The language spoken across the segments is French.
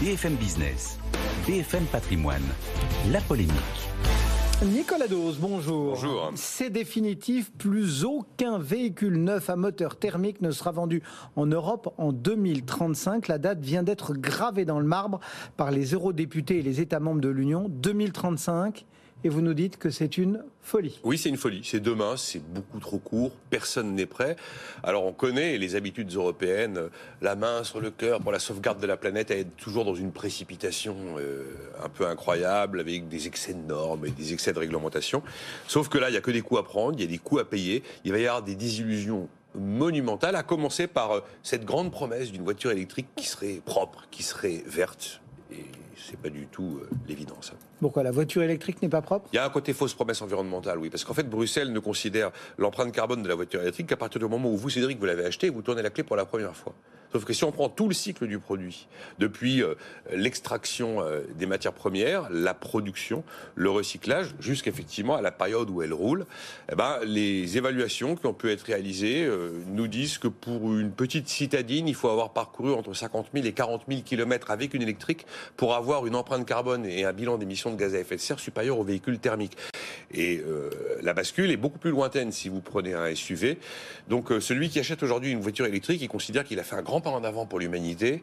BFM Business, BFM Patrimoine, la polémique. Nicolas Dose, bonjour. Bonjour. C'est définitif, plus aucun véhicule neuf à moteur thermique ne sera vendu en Europe en 2035. La date vient d'être gravée dans le marbre par les eurodéputés et les États membres de l'Union. 2035 et vous nous dites que c'est une folie. Oui, c'est une folie. C'est demain, c'est beaucoup trop court, personne n'est prêt. Alors on connaît les habitudes européennes, la main sur le cœur pour la sauvegarde de la planète, à être toujours dans une précipitation euh, un peu incroyable, avec des excès de normes et des excès de réglementation. Sauf que là, il n'y a que des coûts à prendre, il y a des coûts à payer, il va y avoir des désillusions monumentales, à commencer par euh, cette grande promesse d'une voiture électrique qui serait propre, qui serait verte. Et c'est pas du tout euh, l'évidence. Pourquoi la voiture électrique n'est pas propre? Il y a un côté fausse promesse environnementale, oui, parce qu'en fait Bruxelles ne considère l'empreinte carbone de la voiture électrique qu'à partir du moment où vous, Cédric, vous l'avez acheté, vous tournez la clé pour la première fois. Sauf que si on prend tout le cycle du produit, depuis euh, l'extraction euh, des matières premières, la production, le recyclage, jusqu'effectivement à la période où elle roule, eh ben, les évaluations qui ont pu être réalisées nous disent que pour une petite citadine, il faut avoir parcouru entre 50 000 et 40 000 kilomètres avec une électrique pour avoir une empreinte carbone et un bilan d'émissions de gaz à effet de serre supérieur aux véhicules thermiques. Et euh, la bascule est beaucoup plus lointaine si vous prenez un SUV. Donc euh, celui qui achète aujourd'hui une voiture électrique, il considère qu'il a fait un grand pas en avant pour l'humanité.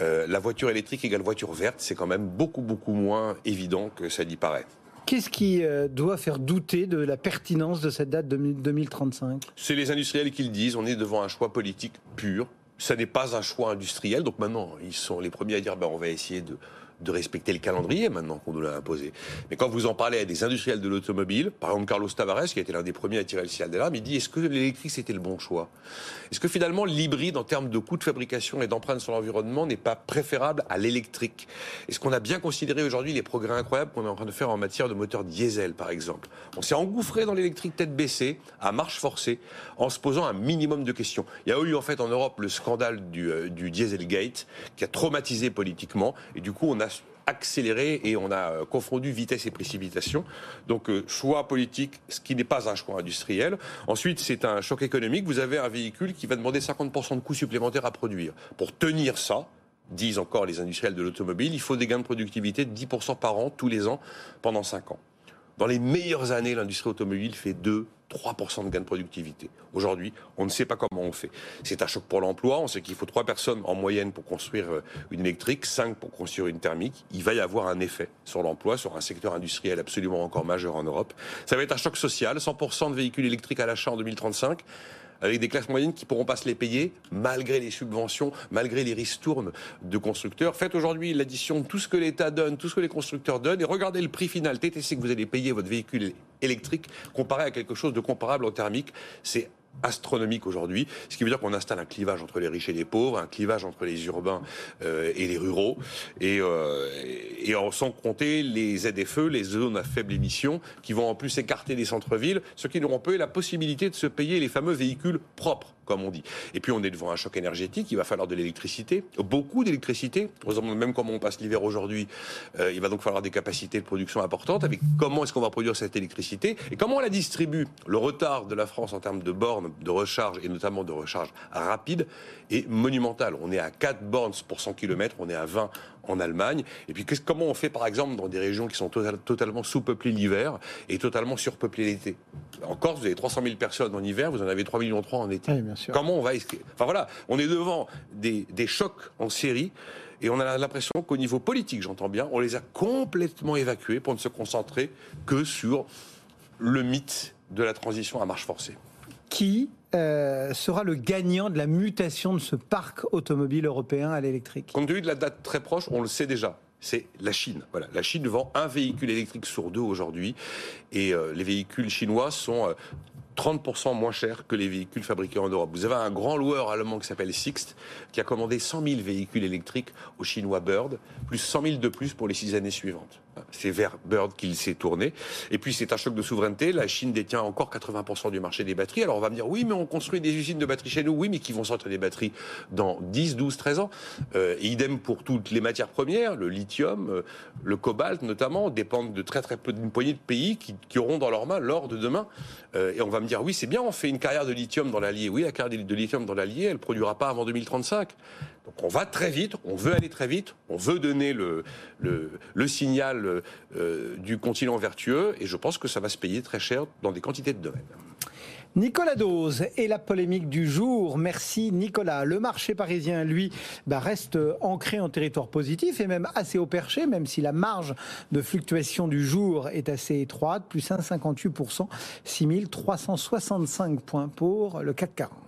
Euh, la voiture électrique égale voiture verte, c'est quand même beaucoup beaucoup moins évident que ça n'y paraît. Qu'est-ce qui doit faire douter de la pertinence de cette date de 2035 C'est les industriels qui le disent. On est devant un choix politique pur. Ça n'est pas un choix industriel. Donc maintenant, ils sont les premiers à dire ben, on va essayer de de respecter le calendrier maintenant qu'on nous l'a imposé. Mais quand vous en parlez à des industriels de l'automobile, par exemple Carlos Tavares, qui a été l'un des premiers à tirer le ciel d'alarme, il dit est-ce que l'électrique c'était le bon choix? Est-ce que finalement l'hybride en termes de coût de fabrication et d'empreinte sur l'environnement n'est pas préférable à l'électrique? Est-ce qu'on a bien considéré aujourd'hui les progrès incroyables qu'on est en train de faire en matière de moteur diesel par exemple? On s'est engouffré dans l'électrique tête baissée, à marche forcée, en se posant un minimum de questions. Il y a eu en fait en Europe le scandale du, euh, du Dieselgate qui a traumatisé politiquement et du coup on a accéléré et on a euh, confondu vitesse et précipitation. Donc euh, choix politique, ce qui n'est pas un choix industriel. Ensuite, c'est un choc économique. Vous avez un véhicule qui va demander 50% de coûts supplémentaires à produire. Pour tenir ça, disent encore les industriels de l'automobile, il faut des gains de productivité de 10% par an tous les ans pendant 5 ans. Dans les meilleures années, l'industrie automobile fait 2, 3% de gain de productivité. Aujourd'hui, on ne sait pas comment on fait. C'est un choc pour l'emploi. On sait qu'il faut 3 personnes en moyenne pour construire euh, une électrique, 5 pour construire une thermique. Il va y avoir un effet sur l'emploi, sur un secteur industriel absolument encore majeur en Europe. Ça va être un choc social. 100% de véhicules électriques à l'achat en 2035 avec des classes moyennes qui pourront pas se les payer, malgré les subventions, malgré les ristournes de constructeurs. Faites aujourd'hui l'addition de tout ce que l'État donne, tout ce que les constructeurs donnent, et regardez le prix final TTC que vous allez payer votre véhicule électrique comparé à quelque chose de comparable en thermique. C'est astronomique aujourd'hui, ce qui veut dire qu'on installe un clivage entre les riches et les pauvres, un clivage entre les urbains euh, et les ruraux, et, euh, sans compter les ZFE, les zones à faible émission, qui vont en plus écarter des centres-villes, ceux qui n'auront pas eu la possibilité de se payer les fameux véhicules propres comme on dit. Et puis on est devant un choc énergétique, il va falloir de l'électricité, beaucoup d'électricité. Même comme on passe l'hiver aujourd'hui, euh, il va donc falloir des capacités de production importantes. Avec comment est-ce qu'on va produire cette électricité et comment on la distribue? Le retard de la France en termes de bornes de recharge et notamment de recharge rapide est monumental. On est à 4 bornes pour 100 km, on est à 20 en Allemagne. Et puis comment on fait par exemple dans des régions qui sont totalement sous-peuplées l'hiver et totalement surpeuplées l'été? En Corse, vous avez 300 000 personnes en hiver, vous en avez 3 millions 3 en été. Comment on va Enfin voilà, on est devant des, des chocs en série. Et on a l'impression qu'au niveau politique, j'entends bien, on les a complètement évacués pour ne se concentrer que sur le mythe de la transition à marche forcée. Qui euh, sera le gagnant de la mutation de ce parc automobile européen à l'électrique? Compte tenu de la date très proche, on le sait déjà. C'est la Chine. Voilà, la Chine vend un véhicule électrique sur deux aujourd'hui, et euh, les véhicules chinois sont euh, 30% moins cher que les véhicules fabriqués en Europe. Vous avez un grand loueur allemand qui s'appelle Sixt, qui a commandé 100 000 véhicules électriques au chinois Bird, plus 100 000 de plus pour les six années suivantes. C'est vers Bird qu'il s'est tourné. Et puis c'est un choc de souveraineté. La Chine détient encore 80% du marché des batteries. Alors on va me dire, oui, mais on construit des usines de batteries chez nous. Oui, mais qui vont sortir des batteries dans 10, 12, 13 ans? Euh, idem pour toutes les matières premières, le lithium, euh, le cobalt notamment, dépendent de très très peu d'une poignée de pays qui, auront dans leurs mains l'or de demain. Euh, et on va me dire, oui, c'est bien, on fait une carrière de lithium dans l'Allier. Oui, la carrière de lithium dans l'Allier, elle ne produira pas avant 2035. Donc on va très vite, on veut aller très vite, on veut donner le, le, signal euh, du continent vertueux, et je pense que ça va se payer très cher dans des quantités de domaines. Nicolas Dose et la polémique du jour. Merci Nicolas. Le marché parisien, lui, bah, reste ancré en territoire positif et même assez au perché, même si la marge de fluctuation du jour est assez étroite, plus 1,58%, 6365 points pour le CAC 40.